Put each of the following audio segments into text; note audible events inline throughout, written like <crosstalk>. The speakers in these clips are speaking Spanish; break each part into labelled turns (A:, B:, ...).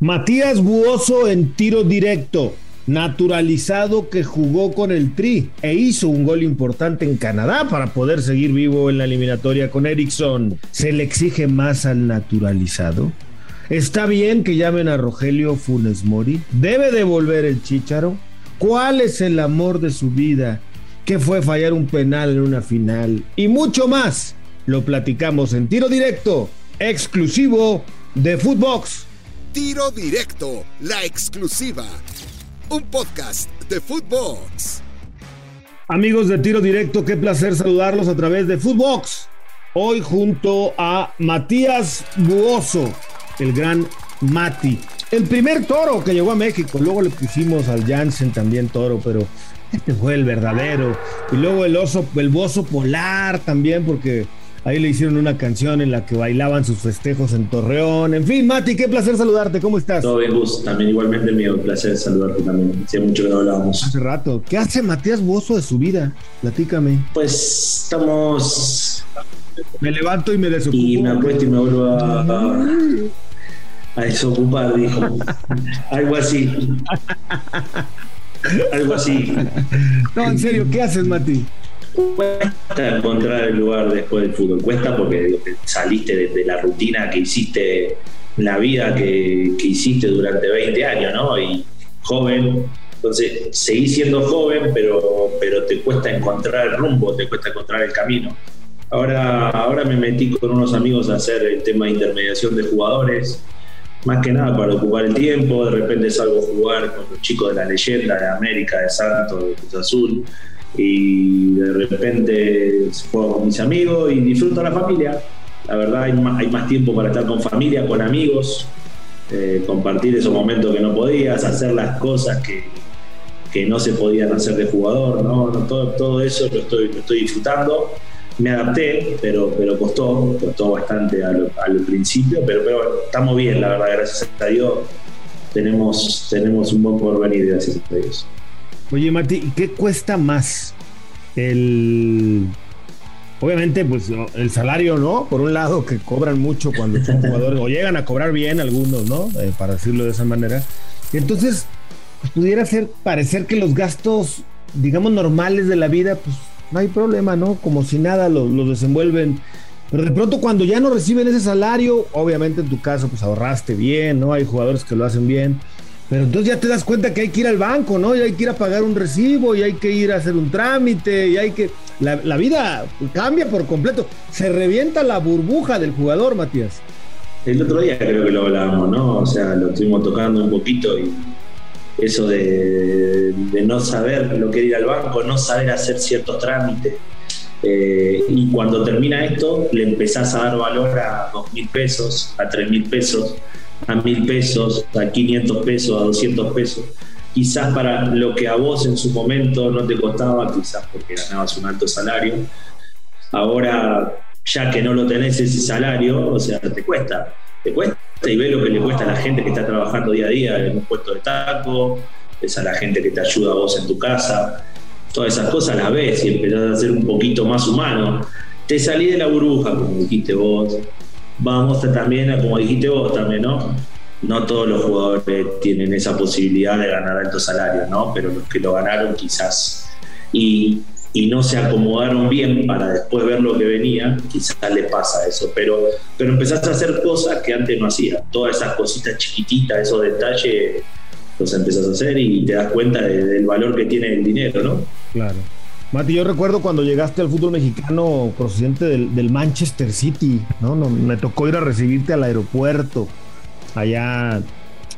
A: Matías Buoso en tiro directo, naturalizado que jugó con el Tri e hizo un gol importante en Canadá para poder seguir vivo en la eliminatoria con Ericsson. ¿Se le exige más al naturalizado? ¿Está bien que llamen a Rogelio Funes Mori? ¿Debe devolver el Chícharo? ¿Cuál es el amor de su vida? ¿Qué fue fallar un penal en una final? Y mucho más. Lo platicamos en tiro directo, exclusivo de Footbox.
B: Tiro Directo, la exclusiva. Un podcast de Footbox.
A: Amigos de Tiro Directo, qué placer saludarlos a través de Footbox. Hoy junto a Matías Buoso, el gran Mati. El primer toro que llegó a México. Luego le pusimos al Jansen también toro, pero este fue el verdadero. Y luego el oso, el bozo polar también, porque Ahí le hicieron una canción en la que bailaban sus festejos en Torreón. En fin, Mati, qué placer saludarte. ¿Cómo estás?
C: Todo bien, Gus. También igualmente mío. Placer saludarte también. Hacía mucho que no hablábamos.
A: Hace rato. ¿Qué hace Matías Bozo de su vida? Platícame.
C: Pues estamos...
A: Me levanto y me desocupo.
C: Y me apuesto y me vuelvo a, a desocupar, dijo. <laughs> Algo así. <laughs> Algo así.
A: No, en serio, ¿qué haces, Mati?
C: Cuesta encontrar el lugar después del fútbol, cuesta porque saliste de, la rutina que hiciste, la vida que, hiciste durante 20 años, ¿no? Y joven, entonces seguís siendo joven, pero, pero te cuesta encontrar el rumbo, te cuesta encontrar el camino. Ahora, ahora me metí con unos amigos a hacer el tema de intermediación de jugadores, más que nada para ocupar el tiempo, de repente salgo a jugar con los chicos de la leyenda de América, de Santos, de Cruz Azul, y de repente juego con mis amigos y disfruto la familia. La verdad hay más, hay más tiempo para estar con familia, con amigos, eh, compartir esos momentos que no podías, hacer las cosas que, que no se podían hacer de jugador, ¿no? todo, todo eso lo estoy, lo estoy disfrutando. Me adapté, pero, pero costó, costó bastante al, al principio, pero, pero estamos bien, la verdad, gracias a Dios. Tenemos, tenemos un buen porvenir, gracias a Dios.
A: Oye, Mati, ¿qué cuesta más? El. Obviamente, pues el salario, ¿no? Por un lado, que cobran mucho cuando son <laughs> jugadores, o llegan a cobrar bien algunos, ¿no? Eh, para decirlo de esa manera. Y entonces, pues, pudiera ser, parecer que los gastos, digamos, normales de la vida, pues no hay problema, ¿no? Como si nada lo, lo desenvuelven. Pero de pronto, cuando ya no reciben ese salario, obviamente en tu caso, pues ahorraste bien, ¿no? Hay jugadores que lo hacen bien pero entonces ya te das cuenta que hay que ir al banco, ¿no? Y hay que ir a pagar un recibo, y hay que ir a hacer un trámite, y hay que... La, vida cambia por completo. Se revienta la burbuja del jugador, Matías.
C: El otro día creo que lo hablábamos, ¿no? O sea, lo estuvimos tocando un poquito y eso de, no saber lo que ir al banco, no saber hacer ciertos trámites. Eh, y cuando termina esto, le empezás a dar valor a dos mil pesos, a tres mil pesos a mil pesos, a 500 pesos, a 200 pesos. Quizás para lo que a vos en su momento no te costaba, quizás porque ganabas un alto salario, ahora ya que no lo tenés ese salario, o sea, te cuesta, te cuesta y ves lo que le cuesta a la gente que está trabajando día a día en un puesto de taco, es a la gente que te ayuda a vos en tu casa, todas esas cosas las ves y empezás a ser un poquito más humano. Te salí de la burbuja, como dijiste vos, vamos también, a, como dijiste vos también, ¿no? No todos los jugadores tienen esa posibilidad de ganar altos salarios, ¿no? Pero los que lo ganaron quizás y, y no se acomodaron bien para después ver lo que venía, quizás les pasa eso. Pero, pero empezaste a hacer cosas que antes no hacías. Todas esas cositas chiquititas, esos detalles, los empezás a hacer y te das cuenta del valor que tiene el dinero, ¿no?
A: Claro. Mati, yo recuerdo cuando llegaste al fútbol mexicano procedente del, Manchester City, ¿no? Me tocó ir a recibirte al aeropuerto, allá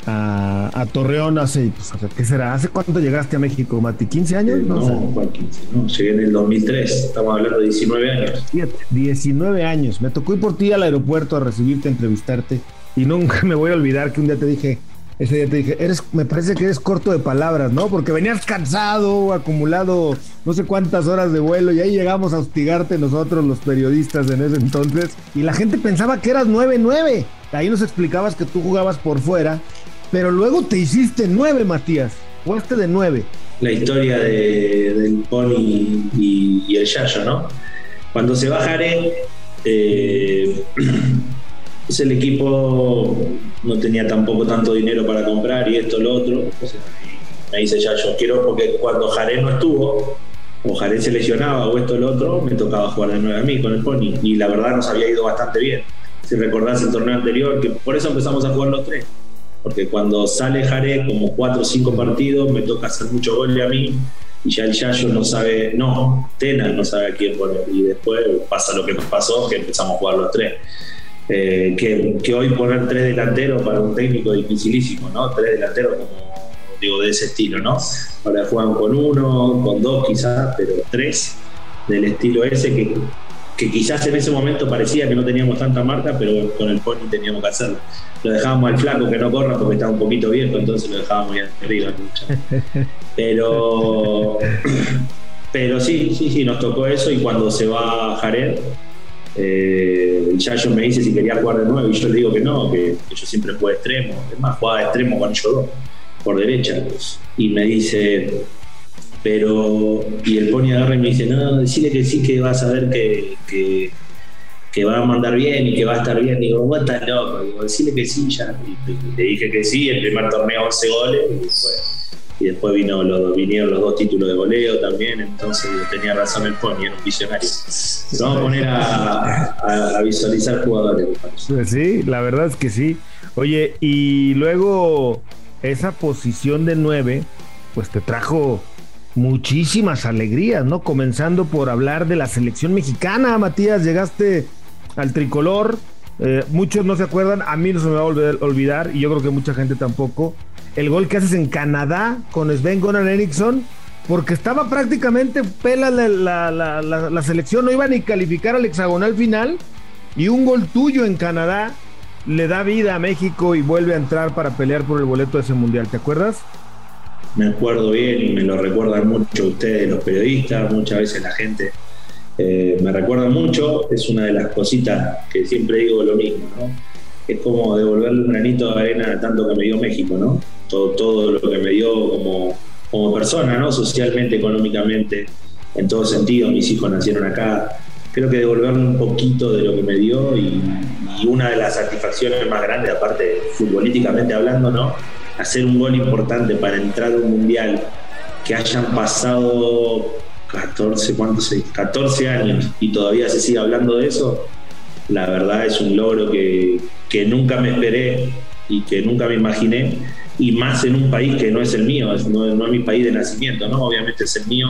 A: a, Torreón hace, pues, ¿qué será? ¿Hace cuánto llegaste a México, Mati? ¿15 años?
C: No, no 15? No, llegué en el 2003, estamos hablando de 19 años.
A: 19 años. Me tocó ir por ti al aeropuerto a recibirte, a entrevistarte, y nunca <laughs> me voy a olvidar que un día te dije, ese día te dije, me parece que eres corto de palabras, ¿no? Porque venías cansado, acumulado no sé cuántas horas de vuelo y ahí llegamos a hostigarte nosotros los periodistas en ese entonces y la gente pensaba que eras 9-9. Ahí nos explicabas que tú jugabas por fuera, pero luego te hiciste 9, Matías. Jugaste de 9.
C: La historia de, del Pony y, el Yayo, ¿no? Cuando se bajaré, eh, <clears throat> Entonces el equipo no tenía tampoco tanto dinero para comprar y esto, lo otro. me dice ya, yo quiero, porque cuando Jaré no estuvo, o Jaré se lesionaba o esto, lo otro, me tocaba jugar de nuevo a mí con el Pony. Y la verdad nos había ido bastante bien. Si recordás el torneo anterior, que por eso empezamos a jugar los tres. Porque cuando sale Jaré, como cuatro o cinco partidos, me toca hacer mucho gol a mí y ya el Yayo no sabe, no, Tena no sabe a quién poner. Y después pasa lo que nos pasó, que empezamos a jugar los tres. Eh, que, hoy poner tres delanteros para un técnico dificilísimo, ¿no? Tres delanteros como digo de ese estilo, ¿no? Ahora juegan con uno, con dos quizás, pero tres del estilo ese que, que quizás en ese momento parecía que no teníamos tanta marca, pero con el pony teníamos que hacerlo. Lo dejábamos al flaco que no corra porque estaba un poquito viejo, entonces lo dejábamos ahí arriba. <laughs> Pero, pero sí, sí, sí, nos tocó eso y cuando se va Jared, eh, Yayo me dice si quería jugar de nuevo y yo le digo que no, que, yo siempre jugué extremo. Es más, jugaba de extremo con ellos dos, por derecha. Y me dice, pero. Y el Pony agarra y me dice, no, decirle que sí, que vas a ver que, que, va a mandar bien y que va a estar bien. digo, vos estás loco. Digo, decirle que sí ya. Y le dije que sí, el primer torneo 11 goles y después y después vino los, vinieron los dos títulos de goleo también, entonces tenía razón el Pony, era un visionario. vamos a poner a, visualizar jugadores.
A: Pues sí, la verdad es que sí. Oye, y luego esa posición de nueve, pues te trajo muchísimas alegrías, ¿no? Comenzando por hablar de la selección mexicana, Matías, llegaste al tricolor, eh, muchos no se acuerdan, a mí no se me va a olvidar, y yo creo que mucha gente tampoco, el gol que haces en Canadá con Sven Goran Eriksson, porque estaba prácticamente pela la, selección, no iba ni calificar al hexagonal final, y un gol tuyo en Canadá le da vida a México y vuelve a entrar para pelear por el boleto de ese mundial, ¿te acuerdas?
C: Me acuerdo bien y me lo recuerdan mucho ustedes, los periodistas, muchas veces la gente eh, me recuerda mucho, es una de las cositas que siempre digo lo mismo, ¿no? Es como devolverle un granito de arena tanto que me dio México, ¿no? Todo, todo lo que me dio como, como persona, ¿no? Socialmente, económicamente, en todo sentido, mis hijos nacieron acá. Creo que devolverle un poquito de lo que me dio y, y una de las satisfacciones más grandes, aparte futbolísticamente hablando, ¿no? Hacer un gol importante para entrar a un mundial, que hayan pasado 14, ¿cuántos? 14 años y todavía se sigue hablando de eso, la verdad es un logro que, nunca me esperé y que nunca me imaginé, y más en un país que no es el mío, no, es mi país de nacimiento, ¿no? Obviamente es el mío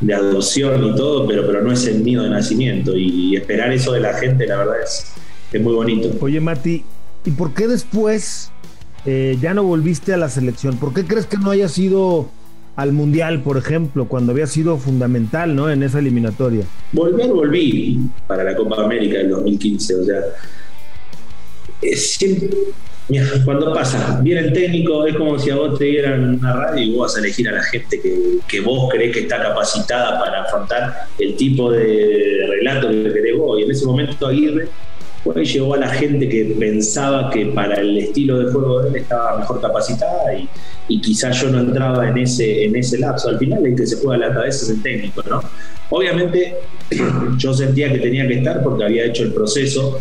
C: de adopción y todo, pero, pero no es el mío de nacimiento, y, esperar eso de la gente, la verdad es, es muy bonito.
A: Oye, Mati, ¿y por qué después eh, ya no volviste a la selección? ¿Por qué crees que no haya sido al Mundial, por ejemplo, cuando había sido fundamental ¿no? en esa eliminatoria?
C: Volver, volví para la Copa América del 2015. O sea, cuando pasa, viene el técnico, es como si a vos te dieran una radio y vos vas a elegir a la gente que, que vos crees que está capacitada para afrontar el tipo de relato que querés vos. Y en ese momento Aguirre pues llegó a la gente que pensaba que para el estilo de juego de él estaba mejor capacitada y, y quizás yo no entraba en ese, en ese lapso. Al final el que se juega la cabeza es el técnico, ¿no? Obviamente <clears throat> yo sentía que tenía que estar porque había hecho el proceso,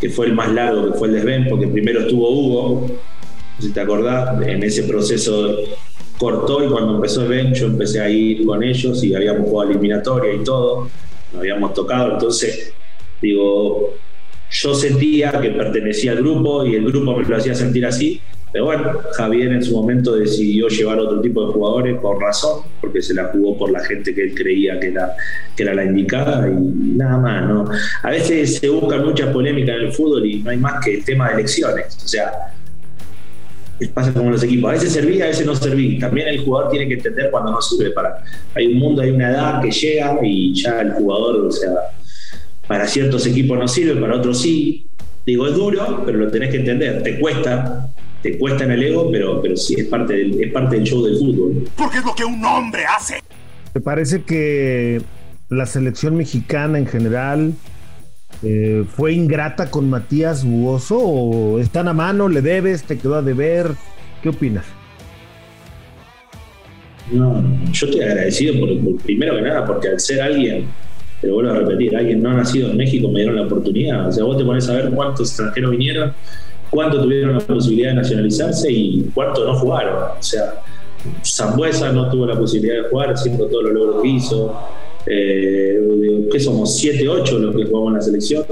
C: que fue el más largo, que fue el de Sven, porque primero estuvo Hugo, si te acordás, en ese proceso cortó y cuando empezó Sven yo empecé a ir con ellos y habíamos jugado eliminatoria y todo, nos habíamos tocado, entonces digo, yo sentía que pertenecía al grupo y el grupo me lo hacía sentir así. Pero bueno, Javier en su momento decidió llevar otro tipo de jugadores por razón, porque se la jugó por la gente que él creía que era, que era la indicada y nada más, ¿no? A veces se buscan muchas polémicas en el fútbol y no hay más que el tema de elecciones. O sea, pasa como los equipos. A veces servía, a veces no servía. También el jugador tiene que entender cuando no sirve para. Hay un mundo, hay una edad que llega y ya el jugador, o sea, para ciertos equipos no sirve, para otros sí. Digo, es duro, pero lo tenés que entender. Te cuesta, te cuesta en el ego, pero, pero sí es parte, del, es parte del show del fútbol.
B: Porque es lo que un hombre hace.
A: ¿Te parece que la selección mexicana en general eh, fue ingrata con Matías Buoso o están a mano, le debes, te quedó a deber? ¿Qué opinas?
C: No, yo estoy agradecido por, primero que nada porque al ser alguien pero vuelvo a repetir, alguien no nacido en México me dieron la oportunidad. O sea, vos te pones a ver cuántos extranjeros vinieron, cuántos tuvieron la posibilidad de nacionalizarse y cuántos no jugaron. O sea, Zambuesa no tuvo la posibilidad de jugar haciendo todos los logros que hizo. Eh, ¿Qué somos? 7, 8 los que jugamos en la selección.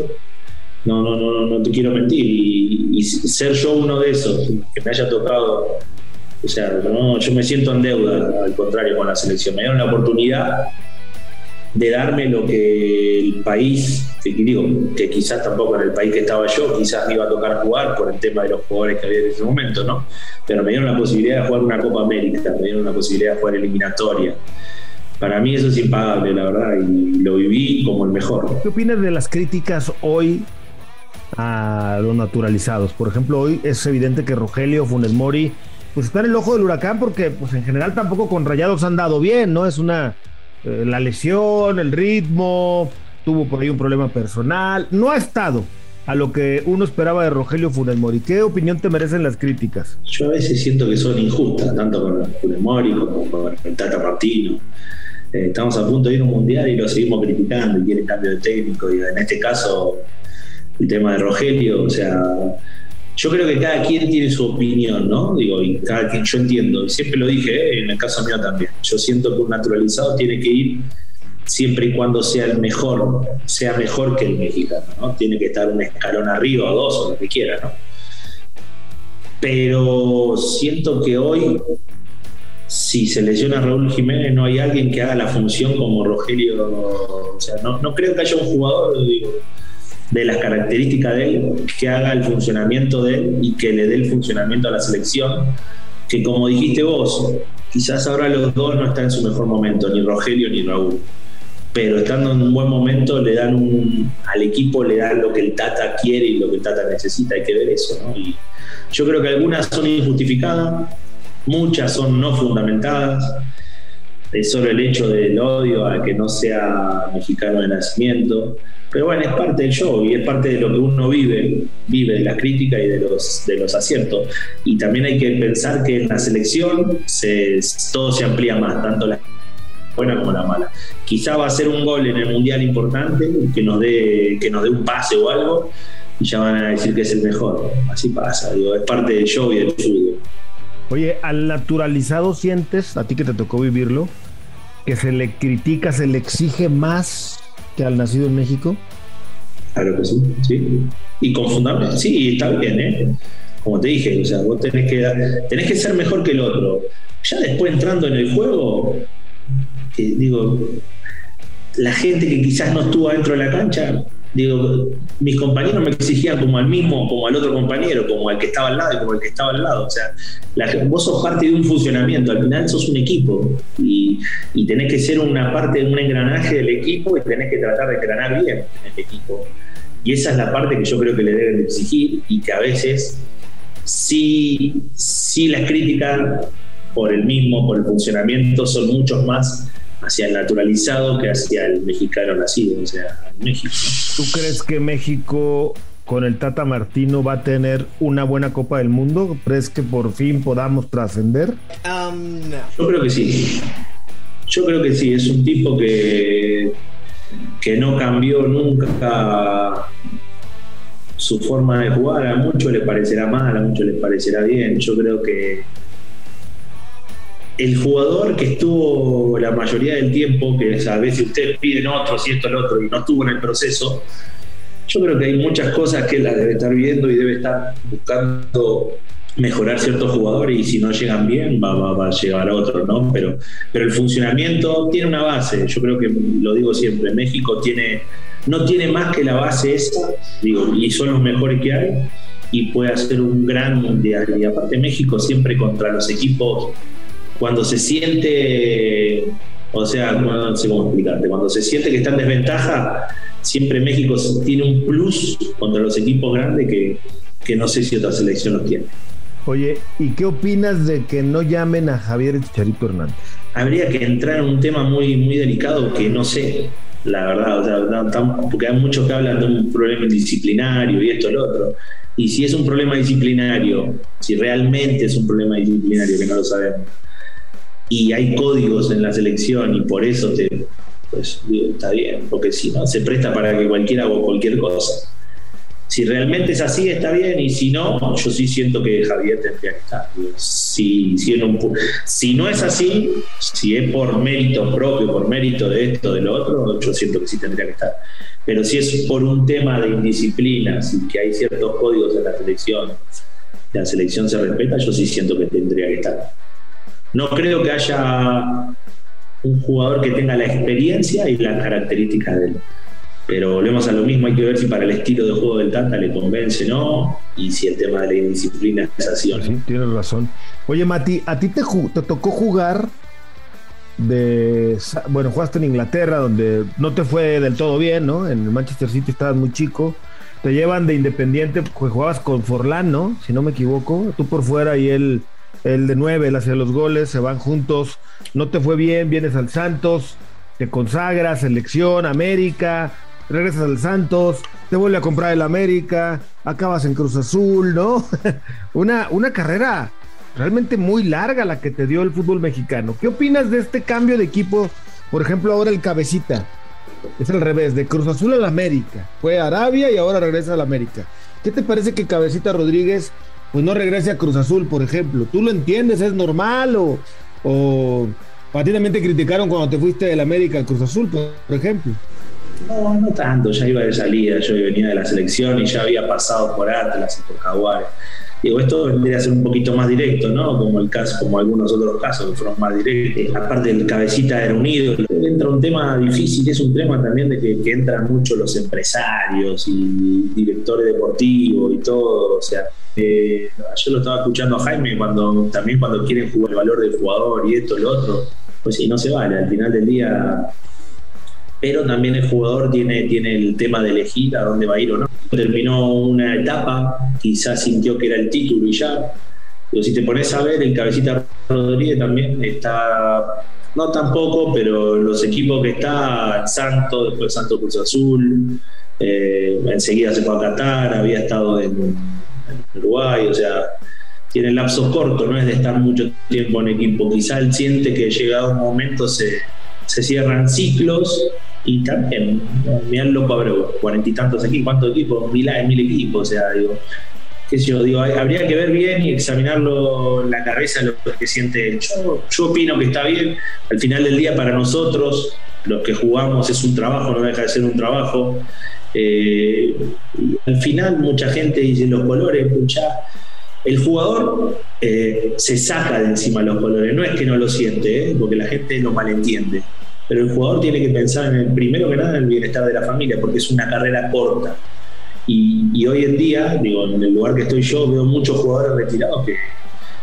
C: No, no, no, no te quiero mentir. Y, ser yo uno de esos, que me haya tocado. O sea, no, yo me siento en deuda, al contrario, con la selección. Me dieron la oportunidad de darme lo que el país, que digo, que quizás tampoco en el país que estaba yo, quizás me iba a tocar jugar por el tema de los jugadores que había en ese momento, ¿no? Pero me dieron la posibilidad de jugar una Copa América, me dieron la posibilidad de jugar eliminatoria. Para mí eso es impagable, la verdad, y lo viví como el mejor.
A: ¿Qué opinas de las críticas hoy a los naturalizados? Por ejemplo, hoy es evidente que Rogelio Funes Mori pues está en el ojo del huracán porque pues en general tampoco con Rayados han dado bien, ¿no? Es una eh, la lesión, el ritmo, tuvo por ahí un problema personal, no ha estado a lo que uno esperaba de Rogelio Funes Mori. ¿Qué opinión te merecen las críticas?
C: Yo a veces siento que son injustas, tanto con Funes Mori como con el Tata Martino. Eh, estamos a punto de ir a un mundial y lo seguimos criticando y quiere cambio de técnico. Y en este caso, el tema de Rogelio, o sea, yo creo que cada quien tiene su opinión, ¿no? Digo, y cada quien, yo entiendo, y siempre lo dije, ¿eh? en el caso mío también. Yo siento que un naturalizado tiene que ir siempre y cuando sea el mejor, sea mejor que el mexicano, ¿no? Tiene que estar un escalón arriba o dos o lo que quiera, ¿no? Pero siento que hoy, si se lesiona Raúl Jiménez, no hay alguien que haga la función como Rogelio. O sea, no, no creo que haya un jugador, digo, de las características de él, que haga el funcionamiento de él y que le dé el funcionamiento a la selección, que como dijiste vos, quizás ahora los dos no están en su mejor momento, ni Rogelio ni Raúl, pero estando en un buen momento le dan un, al equipo le dan lo que el Tata quiere y lo que el Tata necesita, hay que ver eso, ¿no? Y yo creo que algunas son injustificadas, muchas son no fundamentadas, solo el hecho del odio a que no sea mexicano de nacimiento, pero bueno, es parte del show y es parte de lo que uno vive, vive de la crítica y de los, de los aciertos. Y también hay que pensar que en la selección se, todo se amplía más, tanto la buena como la mala. Quizá va a ser un gol en el mundial importante que nos dé, que nos dé un pase o algo y ya van a decir que es el mejor. Así pasa, digo, es parte del show y del fútbol.
A: Oye, al naturalizado sientes, a ti que te tocó vivirlo, que se le critica, se le exige más que al nacido en México?
C: Claro que sí, sí. Y confundable, sí, está bien, ¿eh? Como te dije, o sea, vos tenés que, tenés que ser mejor que el otro. Ya después entrando en el juego, digo, la gente que quizás no estuvo dentro de la cancha, digo, mis compañeros me exigían como al mismo, como al otro compañero, como al que estaba al lado y como al que estaba al lado. O sea, vos sos parte de un funcionamiento, al final sos un equipo y, y, tenés que ser una parte de un engranaje del equipo y tenés que tratar de engranar bien en el equipo. Y esa es la parte que yo creo que le deben exigir y que a veces sí, sí las críticas por el mismo, por el funcionamiento, son muchos más hacia el naturalizado que hacia el mexicano nacido, o sea, en México.
A: ¿Tú crees que México con el Tata Martino va a tener una buena Copa del Mundo? ¿Crees que por fin podamos trascender?
C: Um, Yo creo que sí. Yo creo que sí, es un tipo que, que no cambió nunca su forma de jugar. A muchos le parecerá mal, a muchos les parecerá bien. Yo creo que el jugador que estuvo la mayoría del tiempo, que a veces ustedes piden otros y esto, el otro, y no estuvo en el proceso, yo creo que hay muchas cosas que él debe estar viendo y debe estar buscando mejorar ciertos jugadores y si no llegan bien va, a llegar a otros, ¿no? Pero, pero el funcionamiento tiene una base, yo creo que lo digo siempre, México tiene, no tiene más que la base esa, digo, y son los mejores que hay y puede hacer un gran mundial. Y aparte México siempre contra los equipos cuando se siente, o sea, no sé cómo explicarte, cuando se siente que está en desventaja, siempre México tiene un plus contra los equipos grandes que, que no sé si otra selección lo tiene.
A: Oye, ¿y qué opinas de que no llamen a Javier Chicharito Hernández?
C: Habría que entrar en un tema muy, muy delicado que no sé, la verdad, o sea, porque hay muchos que hablan de un problema disciplinario y esto, lo otro. Y si es un problema disciplinario, si realmente es un problema disciplinario, que no lo sabemos, y hay códigos en la selección y por eso te, pues está bien, porque si no, se presta para que cualquiera haga cualquier cosa. Si realmente es así, está bien, y si no, yo sí siento que Javier tendría que estar. Si, si, si no es así, si es por mérito propio, por mérito de esto, de lo otro, yo siento que sí tendría que estar. Pero si es por un tema de indisciplina, si que hay ciertos códigos en la selección, la selección se respeta, yo sí siento que tendría que estar. No creo que haya un jugador que tenga la experiencia y las características de él. Pero volvemos a lo mismo, hay que ver si para el estilo de juego del Tata le convence o no, y si el tema de la indisciplina es así o no. Sí,
A: tienes razón. Oye, Mati, ¿a ti te, te tocó jugar de. Bueno, jugaste en Inglaterra, donde no te fue del todo bien, ¿no? En el Manchester City estabas muy chico. Te llevan de Independiente, pues jugabas con Forlán, ¿no? Si no me equivoco. Tú por fuera y él, el de nueve, él hacía los goles, se van juntos. No te fue bien, vienes al Santos, te consagras, selección, América regresas al Santos, te vuelve a comprar el América, acabas en Cruz Azul, ¿no? <laughs> una, una carrera realmente muy larga la que te dio el fútbol mexicano. ¿Qué opinas de este cambio de equipo? Por ejemplo, ahora el cabecita. Es al revés, de Cruz Azul al América. Fue Arabia y ahora regresa al América. ¿Qué te parece que Cabecita Rodríguez pues no regrese a Cruz Azul, por ejemplo? ¿Tú lo entiendes? ¿Es normal? ¿O, o patidamente criticaron cuando te fuiste del América al Cruz Azul, por ejemplo?
C: No, no tanto, ya iba de salida, yo venía de la selección y ya había pasado por Atlas y por Jaguares. Digo, esto debería ser un poquito más directo, ¿no? Como el caso, como algunos otros casos que fueron más directos. Aparte del cabecita era unido. Entra un tema difícil, es un tema también de que, entran mucho los empresarios y directores deportivos y todo. O sea, eh, yo lo estaba escuchando a Jaime cuando también cuando quieren jugar el valor del jugador y esto y lo otro, pues sí, no se vale. Al final del día pero también el jugador tiene, tiene el tema de elegir a dónde va a ir o no. Terminó una etapa, quizás sintió que era el título y ya. Pero si te pones a ver, el cabecita Rodríguez también está, no tampoco, pero los equipos que está, Santos, después Santos Cruz Azul, eh, enseguida se fue a Qatar, había estado en, Uruguay, o sea, tiene lapsos cortos, no es de estar mucho tiempo en equipo. Quizá él siente que llegado un momento se, se cierran ciclos y también, mirá loco Abreu, cuarenta y tantos aquí, ¿cuántos equipos? Mil, mil equipos, o sea, digo, qué sé yo, digo, habría que ver bien y examinarlo en la cabeza lo que siente. Yo, yo opino que está bien, al final del día para nosotros, los que jugamos es un trabajo, no deja de ser un trabajo. Eh, al final mucha gente dice los colores, pucha, el jugador eh, se saca de encima los colores, no es que no lo siente, eh, porque la gente lo malentiende pero el jugador tiene que pensar en el, primero que nada en el bienestar de la familia, porque es una carrera corta. Y, hoy en día, digo, en el lugar que estoy yo, veo muchos jugadores retirados que,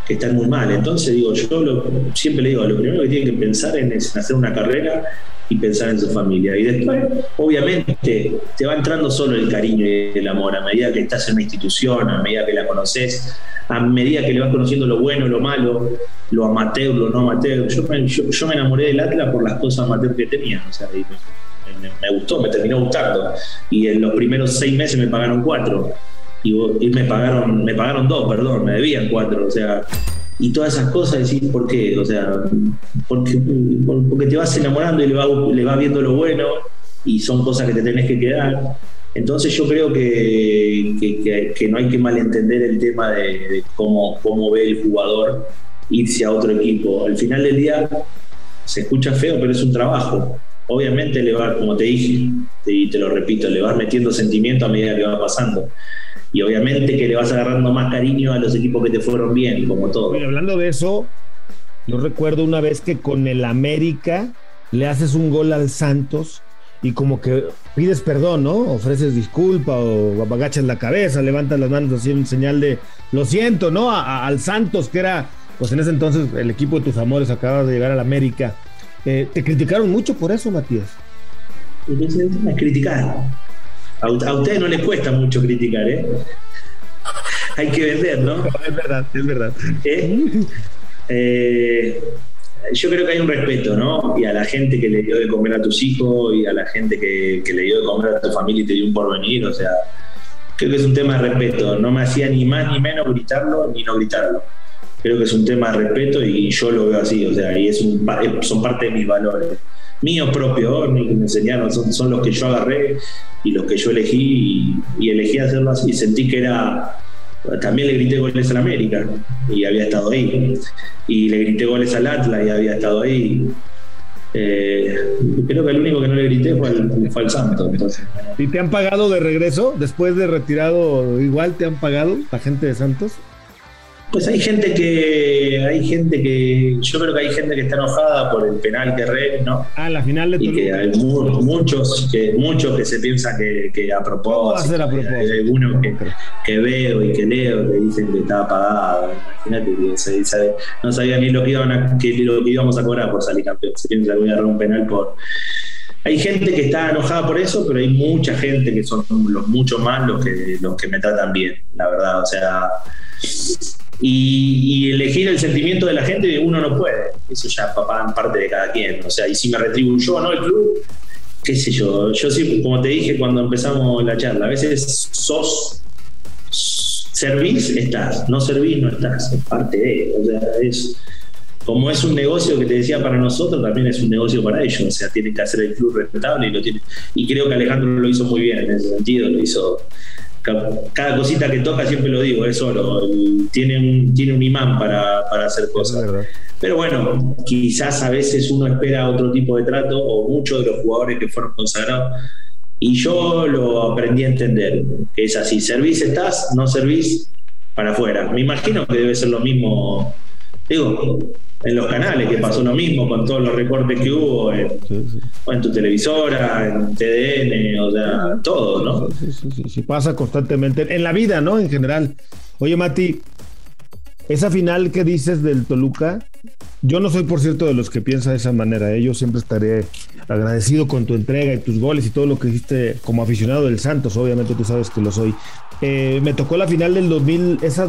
C: están muy mal. Entonces, digo, yo siempre le digo, lo primero que tienen que pensar es en hacer una carrera y pensar en su familia. Y después, obviamente, te va entrando solo el cariño y el amor a medida que estás en una institución, a medida que la conoces, a medida que le vas conociendo lo bueno, lo malo, lo amateur, lo no amateur. Yo, yo, me enamoré del Atlas por las cosas amateur que tenía. O sea, me, gustó, me terminó gustando. Y en los primeros seis meses me pagaron cuatro. Y, me pagaron, me pagaron dos, perdón, me debían cuatro. O sea, y todas esas cosas, decir, ¿por qué? O sea, porque, porque te vas enamorando y le vas le va viendo lo bueno y son cosas que te tenés que quedar. Entonces yo creo que, que, no hay que malentender el tema de, cómo, cómo ve el jugador irse a otro equipo. Al final del día se escucha feo, pero es un trabajo. Obviamente le va, como te dije, y te lo repito, le vas metiendo sentimiento a medida que va pasando. Y obviamente que le vas agarrando más cariño a los equipos que te fueron bien, como todo.
A: hablando de eso, yo recuerdo una vez que con el América le haces un gol al Santos y como que pides perdón, ¿no? Ofreces disculpa o agachas la cabeza, levantas las manos así en señal de lo siento, ¿no? al Santos, que era, pues en ese entonces el equipo de tus amores acaba de llegar al América. Eh, ¿Te criticaron mucho por eso, Matías?
C: Me criticaron. A, a ustedes no les cuesta mucho criticar, ¿eh? Hay que vender, ¿no?
A: Es verdad, es verdad.
C: ¿Eh? eh yo creo que hay un respeto, ¿no? Y a la gente que le dio de comer a tus hijos y a la gente que, le dio de comer a tu familia y te dio un porvenir, o sea, creo que es un tema de respeto. No me hacía ni más ni menos gritarlo ni no gritarlo. Creo que es un tema de respeto y yo lo veo así, o sea, y es un, son parte de mis valores. Míos propios, que me enseñaron, son, los que yo agarré y los que yo elegí y, elegí hacerlo así. Y sentí que era. También le grité goles al América y había estado ahí. Y le grité goles al Atlas y había estado ahí. Eh, creo que el único que no le grité fue al, fue.
A: ¿Y te han pagado de regreso? Después de retirado, igual te han pagado la gente de Santos.
C: Pues hay gente que, hay gente que, yo creo que hay gente que está enojada por el penal que re, ¿no?
A: Ah, la final de
C: Y que hay muchos, que, muchos que se piensan que, que a propósito.
A: a propósito? Hay
C: algunos que, que, veo y que leo que dicen que estaba pagado. Imagínate que se, no sabía ni lo que, iban a, que, lo que íbamos a cobrar por salir campeón. Se piensa que voy a un penal por. Hay gente que está enojada por eso, pero hay mucha gente que son los mucho más los que, los que me tratan bien, la verdad. O sea, y, elegir el sentimiento de la gente uno no puede. Eso ya en parte de cada quien. O sea, y si me retribuyó o no el club, qué sé yo. Yo sí, como te dije cuando empezamos la charla, a veces sos, servís, estás. No servís, no estás. Es parte de. O sea, es. Como es un negocio que te decía para nosotros, también es un negocio para ellos. O sea, tienen que hacer el club respetable y lo tiene. Y creo que Alejandro lo hizo muy bien en ese sentido. Lo hizo cada cosita que toca, siempre lo digo, es solo. Tiene un, tiene un imán para, hacer cosas. Pero bueno, quizás a veces uno espera otro tipo de trato, o muchos de los jugadores que fueron consagrados. Y yo lo aprendí a entender, que es así. Servís estás, no servís para afuera. Me imagino que debe ser lo mismo. Digo, en los canales, que pasó lo mismo con todos los recortes que hubo en, en tu televisora, en TDN, o sea, todo, ¿no?
A: Sí, sí, sí, pasa constantemente, en la vida, ¿no? En general. Oye, Mati, esa final que dices del Toluca, yo no soy, por cierto, de los que piensa de esa manera. ¿eh? Yo siempre estaré agradecido con tu entrega y tus goles y todo lo que hiciste como aficionado del Santos. Obviamente tú sabes que lo soy. Eh, me tocó la final del 2000, esa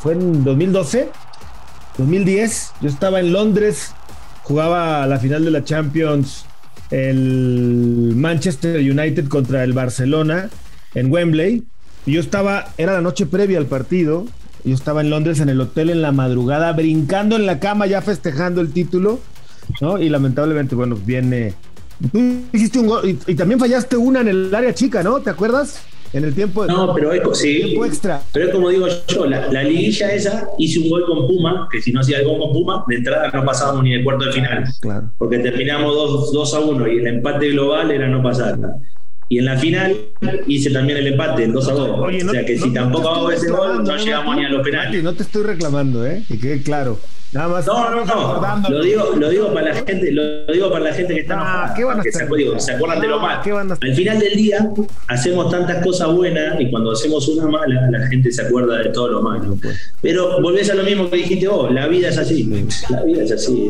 A: fue en 2012 2010, yo estaba en Londres, jugaba la final de la Champions el Manchester United contra el Barcelona en Wembley. Y yo estaba, era la noche previa al partido, yo estaba en Londres en el hotel en la madrugada, brincando en la cama, ya festejando el título, ¿no? Y lamentablemente, bueno, viene. Tú hiciste un gol y también fallaste una en el área chica, ¿no? ¿Te acuerdas? En el tiempo,
C: no, pero es, sí,
A: extra.
C: Pero es como digo yo, la, liguilla esa, hice un gol con Puma, que si no hacía el gol con Puma, de entrada no pasábamos ni el cuarto de final.
A: Claro.
C: Porque terminamos 2, a 1 y el empate global era no pasar. Y en la final hice también el empate, 2 a 2. o sea que si tampoco hago ese gol, no llegamos ni a los penales.
A: No te estoy reclamando, ¿eh? Que quede claro. Nada más.
C: No, no, no. Lo digo, lo digo para la gente, lo digo para la gente que está
A: ah, ¿qué van a
C: que
A: se,
C: se, acuerdan de lo malo. Al final del día hacemos tantas cosas buenas y cuando hacemos una mala, la gente se acuerda de todo lo malo. Pero volvés a lo mismo que dijiste vos, la vida es así. La vida es así.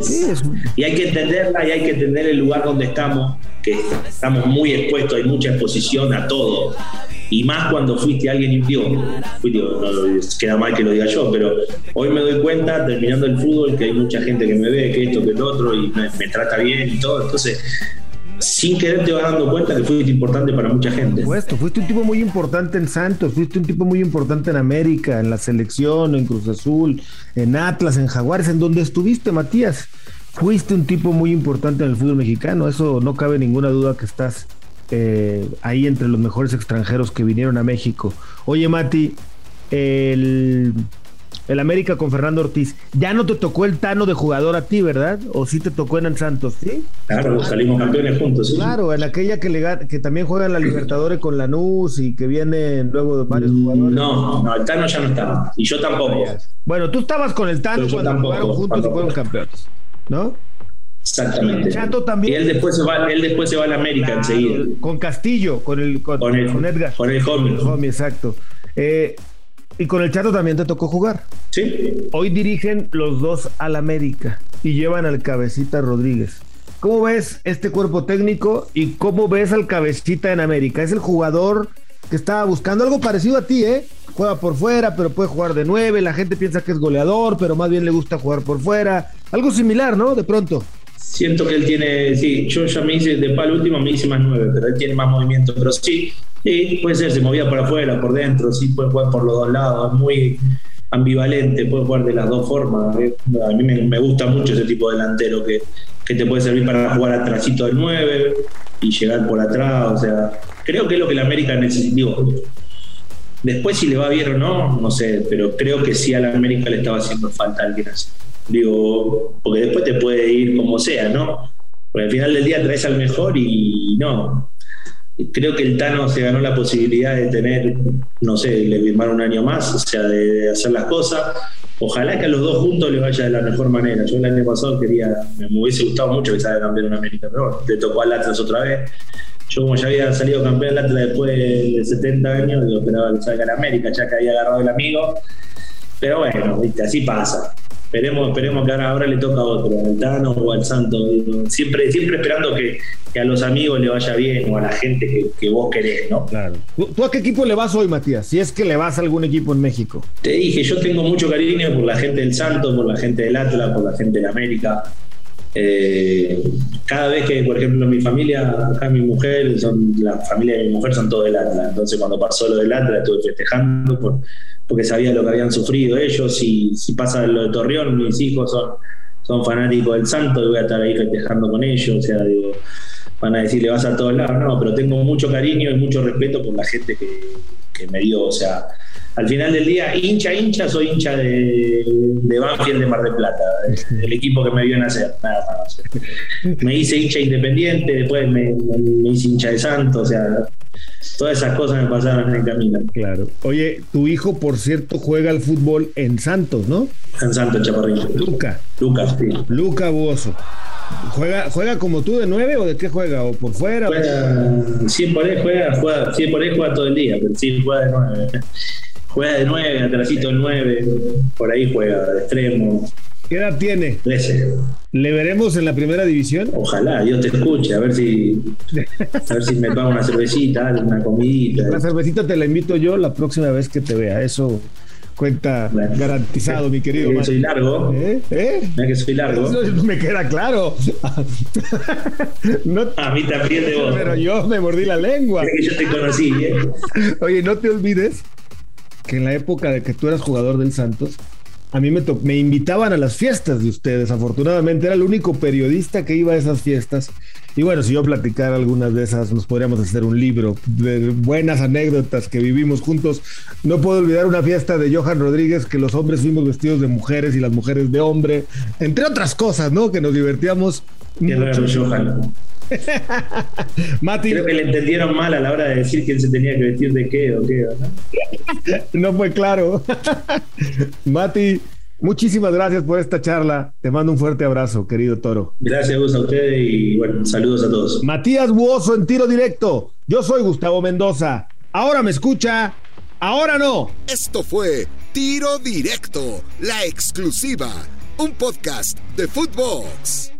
C: Y hay que entenderla y hay que entender el lugar donde estamos, que estamos muy expuestos, hay mucha exposición a todo y más cuando fuiste alguien impío, no, queda mal que lo diga yo, pero hoy me doy cuenta, terminando el fútbol, que hay mucha gente que me ve, que esto, que el otro, y me, trata bien y todo, entonces sin querer te vas dando cuenta que fuiste importante para mucha gente.
A: Por supuesto, fuiste un tipo muy importante en Santos, fuiste un tipo muy importante en América, en la selección, en Cruz Azul, en Atlas, en Jaguares, en donde estuviste, Matías. Fuiste un tipo muy importante en el fútbol mexicano, eso no cabe ninguna duda que estás eh, ahí entre los mejores extranjeros que vinieron a México. Oye, Mati, el, el América con Fernando Ortiz, ya no te tocó el Tano de jugador a ti, ¿verdad? ¿O sí te tocó en el Santos? ¿sí?
C: Claro, salimos campeones juntos.
A: Claro, en aquella que, le, que también juegan la Libertadores con Lanús y que vienen luego de varios mm, jugadores.
C: No, no, el Tano ya no estaba. Y yo tampoco.
A: Bueno, tú estabas con el Tano cuando jugaron juntos y fueron campeones, ¿no?
C: Exactamente. también. Y él después se va, él después se va a la América enseguida.
A: Con Castillo, con el con,
C: el,
A: Edgar.
C: Con el Homie.
A: exacto. Eh, y con el Chato también te tocó jugar.
C: Sí.
A: Hoy dirigen los dos al América y llevan al Cabecita Rodríguez. ¿Cómo ves este cuerpo técnico y cómo ves al Cabecita en América? Es el jugador que estaba buscando algo parecido a ti, ¿eh? Juega por fuera, pero puede jugar de nueve. La gente piensa que es goleador, pero más bien le gusta jugar por fuera. Algo similar, ¿no? De pronto.
C: Siento que él tiene, sí, yo ya me hice, de palo último me hice más nueve, pero él tiene más movimiento, pero sí, sí, puede ser, se movía por afuera, por dentro, sí, puede jugar por los dos lados, muy, ambivalente, puede jugar de las dos formas. ¿eh? A mí me, gusta mucho ese tipo de delantero que, que te puede servir para jugar atrásito del 9 y llegar por atrás. O sea, creo que es lo que la América necesita. Después, si le va bien o no, no sé, pero creo que sí a la América le estaba haciendo falta alguien así. Digo, porque después te puede ir como sea, ¿no? Porque al final del día traes al mejor y no, creo que el Tano se ganó la posibilidad de tener, no sé, le firmar un año más, o sea, de, hacer las cosas. Ojalá que a los dos juntos le vaya de la mejor manera. Yo el año pasado quería, me, hubiese gustado mucho que salga campeón en América, pero bueno, le tocó al Atlas otra vez. Yo como ya había salido campeón del Atlas después de 70 años, digo, esperaba que salga en América, ya que había agarrado el amigo. Pero bueno, ¿viste? así pasa. Esperemos, esperemos que ahora, le toca a otro, al Tano o al Santo. Siempre, siempre esperando que, a los amigos le vaya bien o a la gente que, vos querés, ¿no?
A: Claro. ¿Tú a qué equipo le vas hoy, Matías? Si es que le vas a algún equipo en México.
C: Te dije, yo tengo mucho cariño por la gente del Santo, por la gente del Atlas, por la gente de América. Eh, cada vez que, por ejemplo, mi familia, acá mi mujer, son, la familia de mi mujer son todos del Atlas. Entonces, cuando pasó lo del Atlas, estuve festejando por, porque sabía lo que habían sufrido ellos. Y si pasa lo de Torreón, mis hijos son, fanáticos del Santo y voy a estar ahí festejando con ellos. O sea, digo, van a decirle vas a todos lados. No, pero tengo mucho cariño y mucho respeto por la gente que, que me dio. O sea, al final del día, hincha, hincha, soy hincha de, de Banfield de Mar del Plata, el equipo que me vio nacer, nada más. Me hice hincha independiente, después me, hice hincha de Santos, o sea, todas esas cosas me pasaron en el camino.
A: Claro. Oye, tu hijo, por cierto, juega al fútbol en Santos, ¿no?
C: En Santos, Chaparrillo.
A: Luca.
C: Lucas, sí.
A: Luca Buoso. ¿Juega, ¿Juega como tú de nueve o de qué juega? ¿O por fuera?
C: Juega, sí, por ahí juega, juega, sí, por ahí juega todo el día, pero sí juega de nueve juega de 9, atrasito de 9, por ahí juega de extremo.
A: ¿Qué edad tiene?
C: 13.
A: ¿Le veremos en la primera división?
C: Ojalá, Dios te escuche, a ver si, a ver si me paga una cervecita, una comidita.
A: La cervecita te la invito yo la próxima vez que te vea, eso cuenta garantizado, mi querido.
C: Que soy largo. ¿Eh? ¿Eh? que soy largo.
A: Eso me queda claro. <laughs>
C: a mí también de vos.
A: Pero yo me mordí la lengua.
C: Es que yo te conocí, ¿eh? <laughs>
A: Oye, no te olvides que en la época de que tú eras jugador del Santos, a mí me, me invitaban a las fiestas de ustedes. Afortunadamente era el único periodista que iba a esas fiestas. Y bueno, si yo platicara algunas de esas, nos podríamos hacer un libro de buenas anécdotas que vivimos juntos. No puedo olvidar una fiesta de Johan Rodríguez, que los hombres fuimos vestidos de mujeres y las mujeres de hombre, entre otras cosas, ¿no? Que nos divertíamos.
C: Mucho. Johan. <laughs>
A: Mati.
C: Creo que le entendieron mal a la hora de decir quién se tenía que vestir de qué o qué,
A: ¿no? <laughs> fue claro. <laughs> Mati, muchísimas gracias por esta charla. Te mando un fuerte abrazo, querido Toro.
C: Gracias a ustedes y bueno, saludos a todos.
A: Matías Buoso en tiro directo. Yo soy Gustavo Mendoza. Ahora me escucha, ahora no.
D: Esto fue Tiro Directo, la exclusiva, un podcast de Footbox.